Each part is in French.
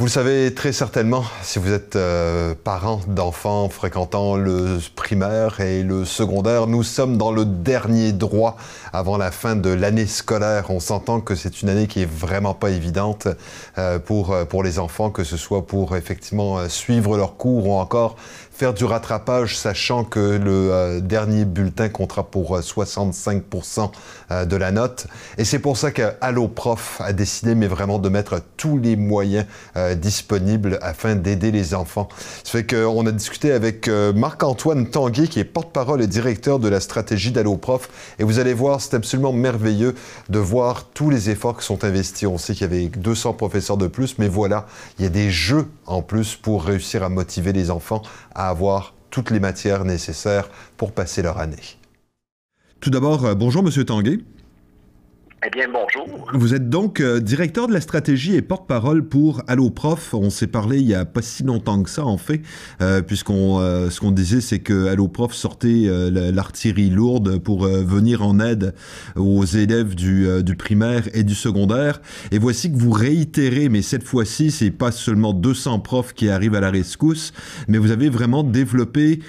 Vous le savez très certainement, si vous êtes euh, parent d'enfants fréquentant le primaire et le secondaire, nous sommes dans le dernier droit avant la fin de l'année scolaire. On s'entend que c'est une année qui est vraiment pas évidente euh, pour, euh, pour les enfants, que ce soit pour effectivement suivre leurs cours ou encore faire du rattrapage, sachant que le dernier bulletin comptera pour 65% de la note. Et c'est pour ça que Allo Prof a décidé, mais vraiment de mettre tous les moyens disponible afin d'aider les enfants. Ça fait qu'on a discuté avec euh, Marc-Antoine Tanguay, qui est porte-parole et directeur de la stratégie d'AlloProf. Et vous allez voir, c'est absolument merveilleux de voir tous les efforts qui sont investis. On sait qu'il y avait 200 professeurs de plus, mais voilà, il y a des jeux en plus pour réussir à motiver les enfants à avoir toutes les matières nécessaires pour passer leur année. Tout d'abord, euh, bonjour Monsieur Tanguay. Eh bien, bonjour. Vous êtes donc euh, directeur de la stratégie et porte-parole pour Allo Prof. On s'est parlé il y a pas si longtemps que ça, en fait, euh, puisqu'on euh, ce qu'on disait, c'est que Allo Prof sortait l'artillerie lourde pour venir en aide aux élèves du, du, primaire et du secondaire. Et voici que vous réitérez, mais cette fois-ci, c'est pas seulement 200 profs qui arrivent à la rescousse, mais vous avez vraiment développé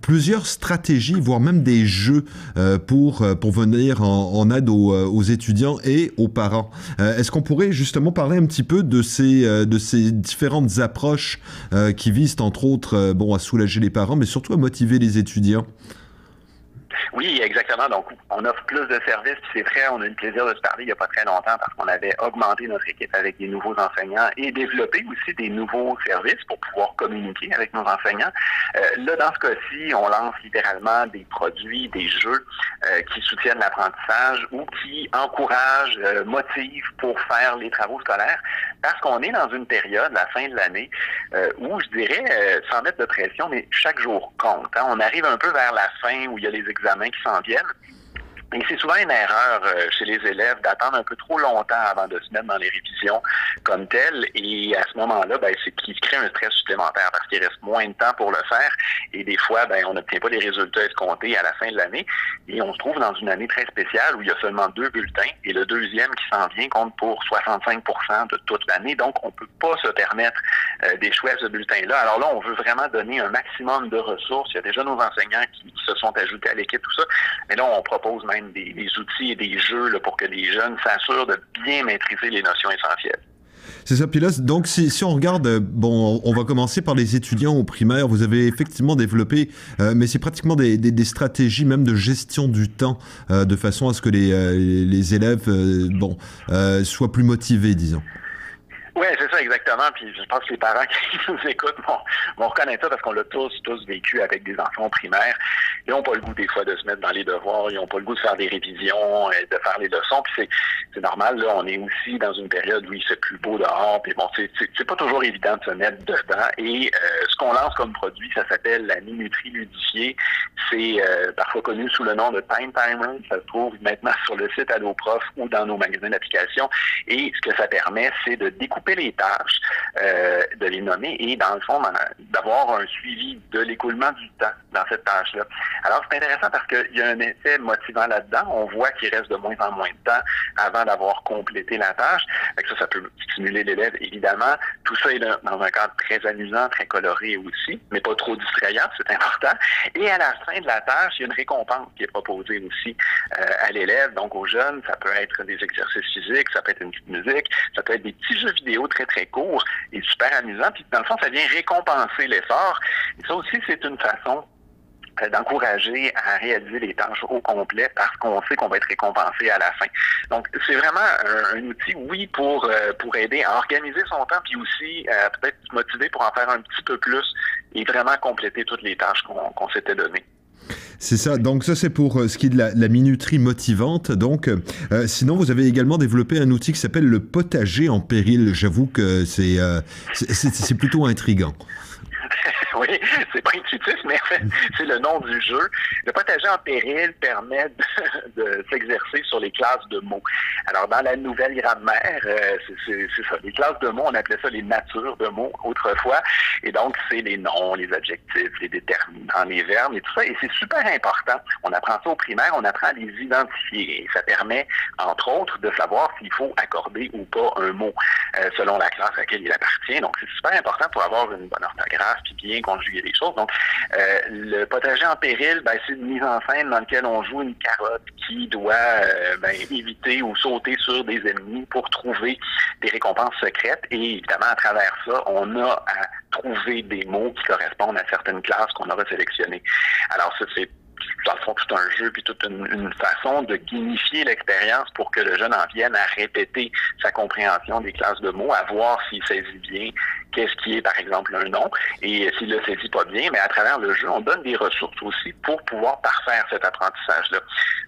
plusieurs stratégies, voire même des jeux euh, pour, euh, pour venir en, aide aux, euh, aux, étudiants et aux parents. Est-ce qu'on pourrait justement parler un petit peu de ces, de ces différentes approches qui visent entre autres bon, à soulager les parents, mais surtout à motiver les étudiants? Oui, exactement. Donc, on offre plus de services. C'est vrai, on a eu le plaisir de se parler il n'y a pas très longtemps parce qu'on avait augmenté notre équipe avec des nouveaux enseignants et développé aussi des nouveaux services pour pouvoir communiquer avec nos enseignants. Euh, là, dans ce cas-ci, on lance littéralement des produits, des jeux euh, qui soutiennent l'apprentissage ou qui encouragent, euh, motivent pour faire les travaux scolaires parce qu'on est dans une période, la fin de l'année, où je dirais, sans mettre de pression, mais chaque jour compte. Hein. On arrive un peu vers la fin où il y a les examens qui s'en viennent. Et c'est souvent une erreur euh, chez les élèves d'attendre un peu trop longtemps avant de se mettre dans les révisions comme telles. Et à ce moment-là, ben, c'est qu'ils crée un stress supplémentaire parce qu'il reste moins de temps pour le faire. Et des fois, ben, on n'obtient pas les résultats escomptés à la fin de l'année. Et on se trouve dans une année très spéciale où il y a seulement deux bulletins. Et le deuxième qui s'en vient compte pour 65% de toute l'année. Donc, on ne peut pas se permettre euh, d'échouer à ce bulletin-là. Alors là, on veut vraiment donner un maximum de ressources. Il y a déjà nos enseignants qui, se sont ajoutés à l'équipe, tout ça. Mais là, on propose même des, outils et des jeux pour que les jeunes s'assurent de bien maîtriser les notions essentielles. C'est ça. Puis là, donc, si, on regarde, euh, bon, on va commencer par les étudiants au primaire. Vous avez effectivement développé, euh, mais c'est pratiquement des, stratégies même de gestion du temps, euh, de façon à ce que les, les élèves, bon, soient plus motivés, disons. Oui, c'est ça exactement. Puis je pense que les parents qui nous écoutent vont, reconnaître ça parce qu'on l'a tous, tous vécu avec des enfants primaires. Ils n'ont pas le goût des fois de se mettre dans les devoirs, ils n'ont pas le goût de faire des révisions, de faire les leçons. Puis c'est normal, là, on est aussi dans une période où il fait plus beau dehors. Puis bon, c'est pas toujours évident de se mettre dedans. Et euh, ce qu'on lance comme produit, ça s'appelle la minuterie ludifiée. C'est euh, parfois connu sous le nom de Time Timer. Ça se trouve maintenant sur le site AdoProf ou dans nos magasins d'applications. Et ce que ça permet, c'est de découper les tâches, euh, de les nommer et, dans le fond, d'avoir un suivi de l'écoulement du temps dans cette tâche-là. Alors, c'est intéressant parce qu'il y a un effet motivant là-dedans. On voit qu'il reste de moins en moins de temps avant d'avoir complété la tâche. ça, ça peut stimuler l'élève, évidemment. Tout ça est dans un cadre très amusant, très coloré aussi, mais pas trop distrayant, c'est important. Et à la fin de la tâche, il y a une récompense qui est proposée aussi euh, à l'élève, donc aux jeunes. Ça peut être des exercices physiques, ça peut être une petite musique, ça peut être des petits jeux vidéo très, très court et super amusant. Puis dans le fond, ça vient récompenser l'effort. Et ça aussi, c'est une façon euh, d'encourager à réaliser les tâches au complet parce qu'on sait qu'on va être récompensé à la fin. Donc, c'est vraiment un, outil, oui, pour, euh, pour aider à organiser son temps, puis aussi euh, peut-être motiver pour en faire un petit peu plus et vraiment compléter toutes les tâches qu'on s'était données. C'est ça. Donc ça, c'est pour euh, ce qui est de la, minuterie motivante. Donc, euh, sinon, vous avez également développé un outil qui s'appelle le potager en péril. J'avoue que c'est euh, c'est plutôt intrigant. c'est pas intuitif, mais c'est le nom du jeu. Le potager en péril permet de, s'exercer sur les classes de mots. Alors, dans la nouvelle grammaire, euh, c'est ça. Les classes de mots, on appelait ça les natures de mots autrefois. Et donc, c'est les noms, les adjectifs, les déterminants, les verbes et tout ça. Et c'est super important. On apprend ça au primaire, on apprend à les identifier. Ça permet, entre autres, de savoir s'il faut accorder ou pas un mot euh, selon la classe à laquelle il appartient. Donc, c'est super important pour avoir une bonne orthographe puis bien choses. Donc, euh, le potager en péril, ben, c'est une mise en scène dans laquelle on joue une carotte qui doit euh, ben, éviter ou sauter sur des ennemis pour trouver des récompenses secrètes. Et évidemment, à travers ça, on a à trouver des mots qui correspondent à certaines classes qu'on aura sélectionnées. Alors ça, c'est dans le fond, tout un jeu, puis toute une, façon de gamifier l'expérience pour que le jeune en vienne à répéter sa compréhension des classes de mots, à voir s'il saisit bien qu'est-ce qui est, par exemple, un nom, et s'il le saisit pas bien, mais à travers le jeu, on donne des ressources aussi pour pouvoir parfaire cet apprentissage-là.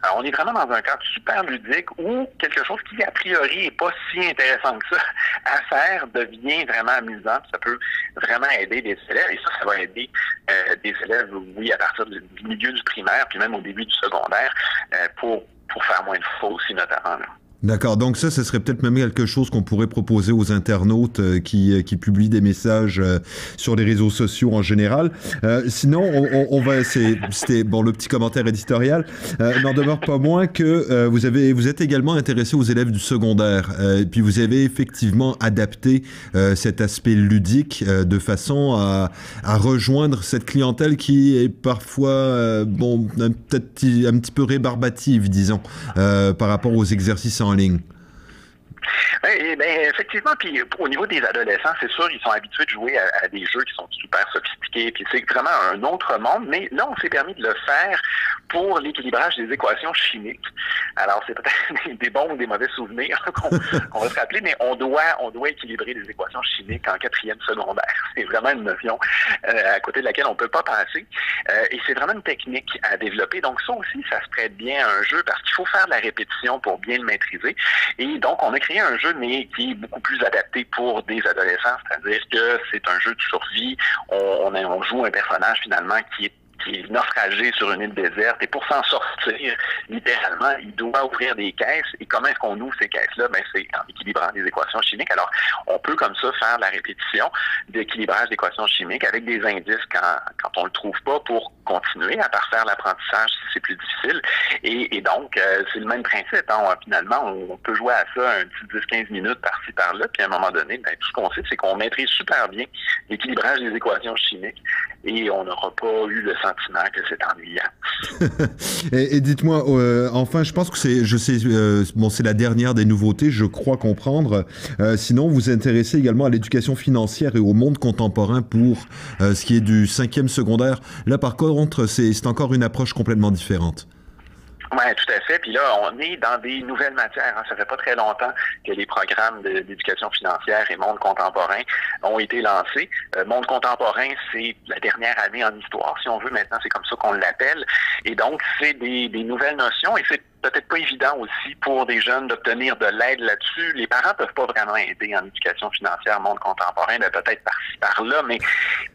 Alors, on est vraiment dans un cadre super ludique où quelque chose qui, a priori, est pas si intéressant que ça à faire devient vraiment amusant. Ça peut vraiment aider des élèves, et ça, ça va aider euh, des élèves, oui, à partir du milieu du primaire, puis même au début du secondaire, euh, pour, pour faire moins de fautes aussi, notamment. D'accord, donc ça, ce serait peut-être même quelque chose qu'on pourrait proposer aux internautes euh, qui, euh, qui, publient des messages euh, sur les réseaux sociaux en général. sinon, on, va, c'était bon le petit commentaire éditorial. N'en demeure pas moins que vous avez, vous êtes également intéressé aux élèves du secondaire, et puis vous avez effectivement adapté cet aspect ludique de façon à, à, rejoindre cette clientèle qui est parfois, bon, peut-être un petit peu rébarbative, disons, par rapport aux exercices en en ligne. Oui, ben, effectivement, puis au niveau des adolescents, c'est sûr, ils sont habitués de jouer à, des jeux qui sont super sophistiqués, puis c'est vraiment un autre monde, mais là, on s'est permis de le faire pour l'équilibrage des équations chimiques. Alors, c'est peut-être des bons ou des mauvais souvenirs qu'on va se rappeler, mais on doit, on doit équilibrer les équations chimiques en quatrième secondaire. C'est vraiment une notion euh, à côté de laquelle on peut pas passer. Euh, et c'est vraiment une technique à développer. Donc, ça aussi, ça se prête bien à un jeu parce qu'il faut faire de la répétition pour bien le maîtriser. Et donc, on a créé un jeu, mais qui est beaucoup plus adapté pour des adolescents, c'est-à-dire que c'est un jeu de survie. On, joue un personnage finalement qui est qui est naufragé sur une île déserte. Et pour s'en sortir, littéralement, il doit ouvrir des caisses. Et comment est-ce qu'on ouvre ces caisses-là? Ben, c'est en équilibrant des équations chimiques. Alors, on peut comme ça faire la répétition d'équilibrage d'équations chimiques avec des indices quand, quand on le trouve pas pour continuer à parfaire l'apprentissage si c'est plus difficile. Et, donc, euh, c'est le même principe. Hein. finalement, on peut jouer à ça un petit 10-15 minutes par-ci, par-là. Puis à un moment donné, ben, tout ce qu'on sait, c'est qu'on maîtrise super bien l'équilibrage des équations chimiques et on n'aura pas eu le sentiment que c'est ennuyant. et, dites-moi, euh, enfin, je pense que c'est, je sais, euh, bon, c'est la dernière des nouveautés, je crois comprendre. Sinon, vous vous intéressez également à l'éducation financière et au monde contemporain pour ce qui est du cinquième secondaire. Là, par contre, c'est, encore une approche complètement différente. Oui, tout à fait. Puis là, on est dans des nouvelles matières. Hein. Ça fait pas très longtemps que les programmes d'éducation financière et monde contemporain ont été lancés. Euh, monde contemporain, c'est la dernière année en histoire, si on veut. Maintenant, c'est comme ça qu'on l'appelle. Et donc, c'est des, des nouvelles notions et c'est peut-être pas évident aussi pour des jeunes d'obtenir de l'aide là-dessus. Les parents peuvent pas vraiment aider en éducation financière, monde contemporain, peut-être par-ci, par-là, mais,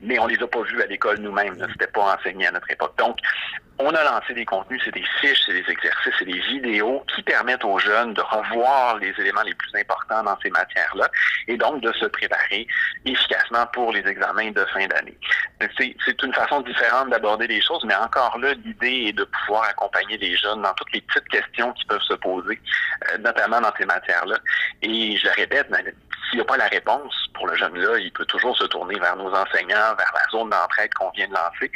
mais on les a pas vus à l'école nous-mêmes. C'était pas enseigné à notre époque. Donc, on a lancé des contenus, c'est des fiches, c'est des exercices, c'est des vidéos qui permettent aux jeunes de revoir les éléments les plus importants dans ces matières-là et donc de se préparer efficacement pour les examens de fin d'année. C'est une façon différente d'aborder les choses, mais encore là, l'idée est de pouvoir accompagner les jeunes dans toutes les petites questions qui peuvent se poser, euh, notamment dans ces matières-là. Et je le répète, s'il n'y a pas la réponse pour le jeune-là, il peut toujours se tourner vers nos enseignants, vers la zone d'entraide qu'on vient de lancer.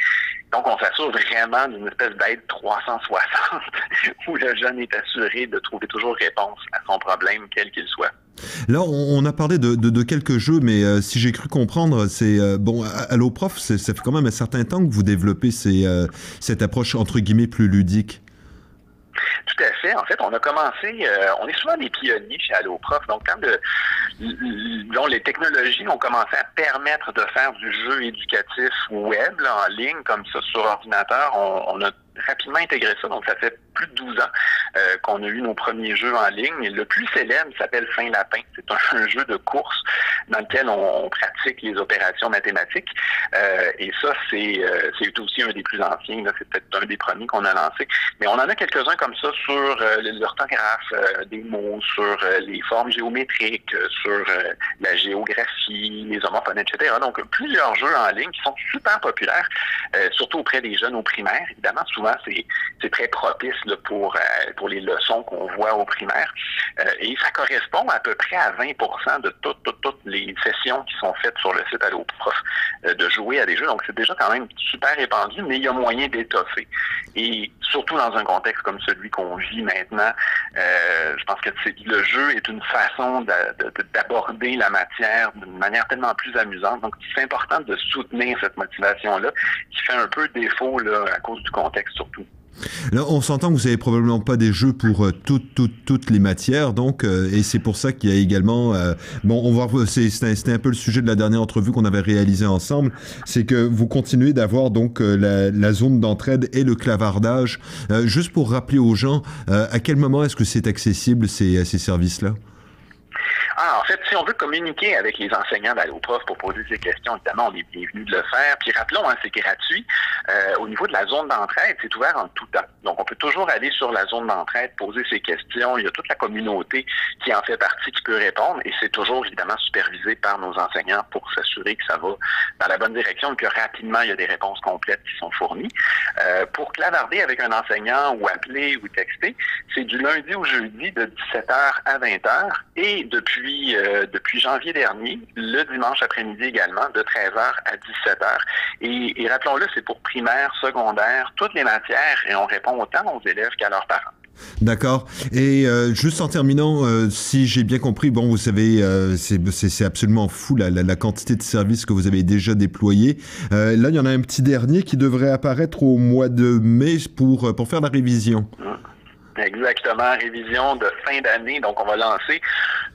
Donc, on s'assure vraiment d'une espèce d'aide 360 où le jeune est assuré de trouver toujours réponse à son problème, quel qu'il soit. Là, on a parlé de, quelques jeux, mais euh, si j'ai cru comprendre, c'est euh, bon. Allo Prof, ça fait quand même un certain temps que vous développez euh, cette approche entre guillemets plus ludique. Tout à fait. En fait, on a commencé, on est souvent des pionniers chez Alloprof. Donc, quand les technologies ont commencé à permettre de faire du jeu éducatif web, en ligne, comme ça, sur ordinateur, on, a rapidement intégré ça. Donc, ça fait plus de 12 ans euh, qu'on a eu nos premiers jeux en ligne. le plus célèbre s'appelle Fin Lapin. C'est un, jeu de course dans lequel on, pratique les opérations mathématiques. Euh, et ça, c'est euh, c'est aussi un des plus anciens. C'est peut-être un des premiers qu'on a lancé. Mais on en a quelques-uns comme ça sur l'orthographe des mots, sur les formes géométriques, sur la géographie, les homophones, etc. Donc, plusieurs jeux en ligne qui sont super populaires, surtout auprès des jeunes au primaire. Évidemment, souvent, c'est très propice pour, pour les leçons qu'on voit au primaire. et ça correspond à peu près à 20% de toutes, toutes, toutes les sessions qui sont faites sur le site AlloProf euh, de jouer à des jeux. Donc, c'est déjà quand même super répandu, mais il y a moyen d'étoffer. Et surtout dans un contexte comme celui qu'on vit maintenant, euh, je pense que le jeu est une façon d'aborder la matière d'une manière tellement plus amusante. Donc, c'est important de soutenir cette motivation-là qui fait un peu défaut là, à cause du contexte surtout. Là, on s'entend que vous n'avez probablement pas des jeux pour euh, toutes, toutes, toutes les matières, donc, euh, et c'est pour ça qu'il y a également, euh, bon, on va, c'était un, peu le sujet de la dernière entrevue qu'on avait réalisée ensemble, c'est que vous continuez d'avoir donc la, la, zone d'entraide et le clavardage. juste pour rappeler aux gens, à quel moment est-ce que c'est accessible ces, ces services-là? Ah, en fait, si on veut communiquer avec les enseignants d'AlloProf pour poser ces questions, évidemment, on est bienvenu de le faire. Puis rappelons, hein, c'est gratuit. Euh, au niveau de la zone d'entraide, c'est ouvert en tout temps. Donc, on peut toujours aller sur la zone d'entraide, poser ses questions. Il y a toute la communauté qui en fait partie qui peut répondre et c'est toujours évidemment supervisé par nos enseignants pour s'assurer que ça va dans la bonne direction et que rapidement, il y a des réponses complètes qui sont fournies. Euh, pour clavarder avec un enseignant ou appeler ou texter, c'est du lundi au jeudi de 17h à 20h et depuis euh, depuis janvier dernier, le dimanche après-midi également, de 13h à 17h. Et, rappelons-le, c'est pour primaire, secondaire, toutes les matières, et on répond autant aux élèves qu'à leurs parents. D'accord. Et euh, juste en terminant, euh, si j'ai bien compris, bon, vous savez, c'est absolument fou la, la, quantité de services que vous avez déjà déployés. là, il y en a un petit dernier qui devrait apparaître au mois de mai pour, pour faire la révision. Exactement, révision de fin d'année. Donc, on va lancer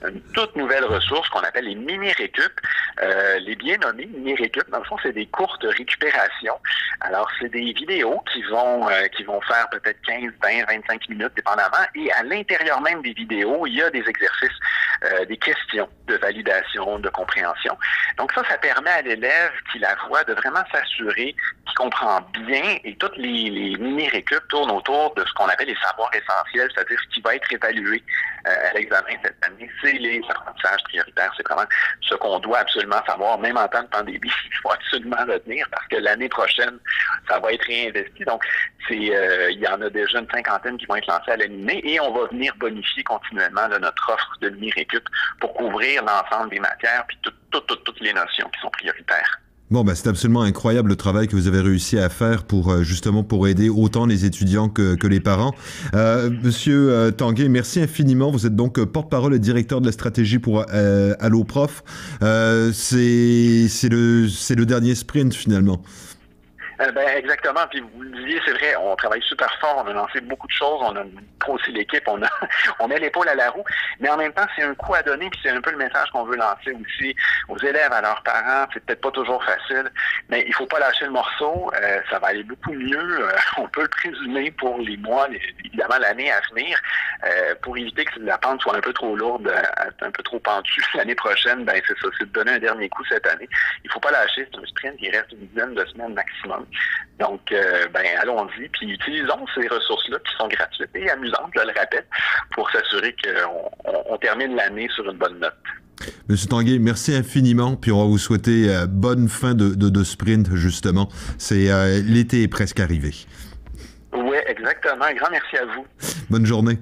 une toute nouvelle ressource qu'on appelle les mini-récup. Euh, les bien nommés mini-récup, dans le fond, c'est des courtes récupérations. Alors, c'est des vidéos qui vont euh, qui vont faire peut-être 15, 20, 25 minutes, dépendamment. Et à l'intérieur même des vidéos, il y a des exercices, euh, des questions de validation, de compréhension. Donc, ça, ça permet à l'élève qui la voit de vraiment s'assurer qu'il comprend bien et toutes les, les mini-récup tournent autour de ce qu'on appelle les savoirs essentiels, c'est-à-dire ce qui va être évalué à l'examen cette année les apprentissages prioritaires. C'est vraiment ce qu'on doit absolument savoir, même en temps de pandémie. Il faut absolument retenir parce que l'année prochaine, ça va être réinvesti. Donc, c'est, euh, il y en a déjà une cinquantaine qui vont être lancés à l'année et on va venir bonifier continuellement notre offre de mi-récup pour couvrir l'ensemble des matières puis toutes les notions qui sont prioritaires. Bon, bah, c'est absolument incroyable le travail que vous avez réussi à faire pour euh, justement pour aider autant les étudiants que, que les parents. Euh, Monsieur euh, Tanguay, merci infiniment. Vous êtes donc euh, porte-parole et directeur de la stratégie pour euh, Allo Prof. c'est le c'est le dernier sprint finalement. Euh, ben, exactement. Puis vous le disiez, c'est vrai, on travaille super fort, on a lancé beaucoup de choses, on a aussi l'équipe, on a on met l'épaule à la roue, mais en même temps, c'est un coup à donner, puis c'est un peu le message qu'on veut lancer aussi aux élèves, à leurs parents. C'est peut-être pas toujours facile, mais il faut pas lâcher le morceau. Euh, ça va aller beaucoup mieux. Euh, on peut le présumer pour les mois, évidemment l'année à venir, pour éviter que la pente soit un peu trop lourde, un peu trop pentue l'année prochaine. Ben c'est ça, c'est de donner un dernier coup cette année. Il faut pas lâcher. C'est un sprint il reste une dizaine de semaines maximum. Donc, euh, ben, allons-y, puis utilisons ces ressources-là qui sont gratuites et amusantes, je le répète, pour s'assurer qu'on termine l'année sur une bonne note. Monsieur Tanguay, merci infiniment, puis on va vous souhaiter euh, bonne fin de, sprint, justement. C'est euh, L'été est presque arrivé. Oui, exactement. Un grand merci à vous. Bonne journée.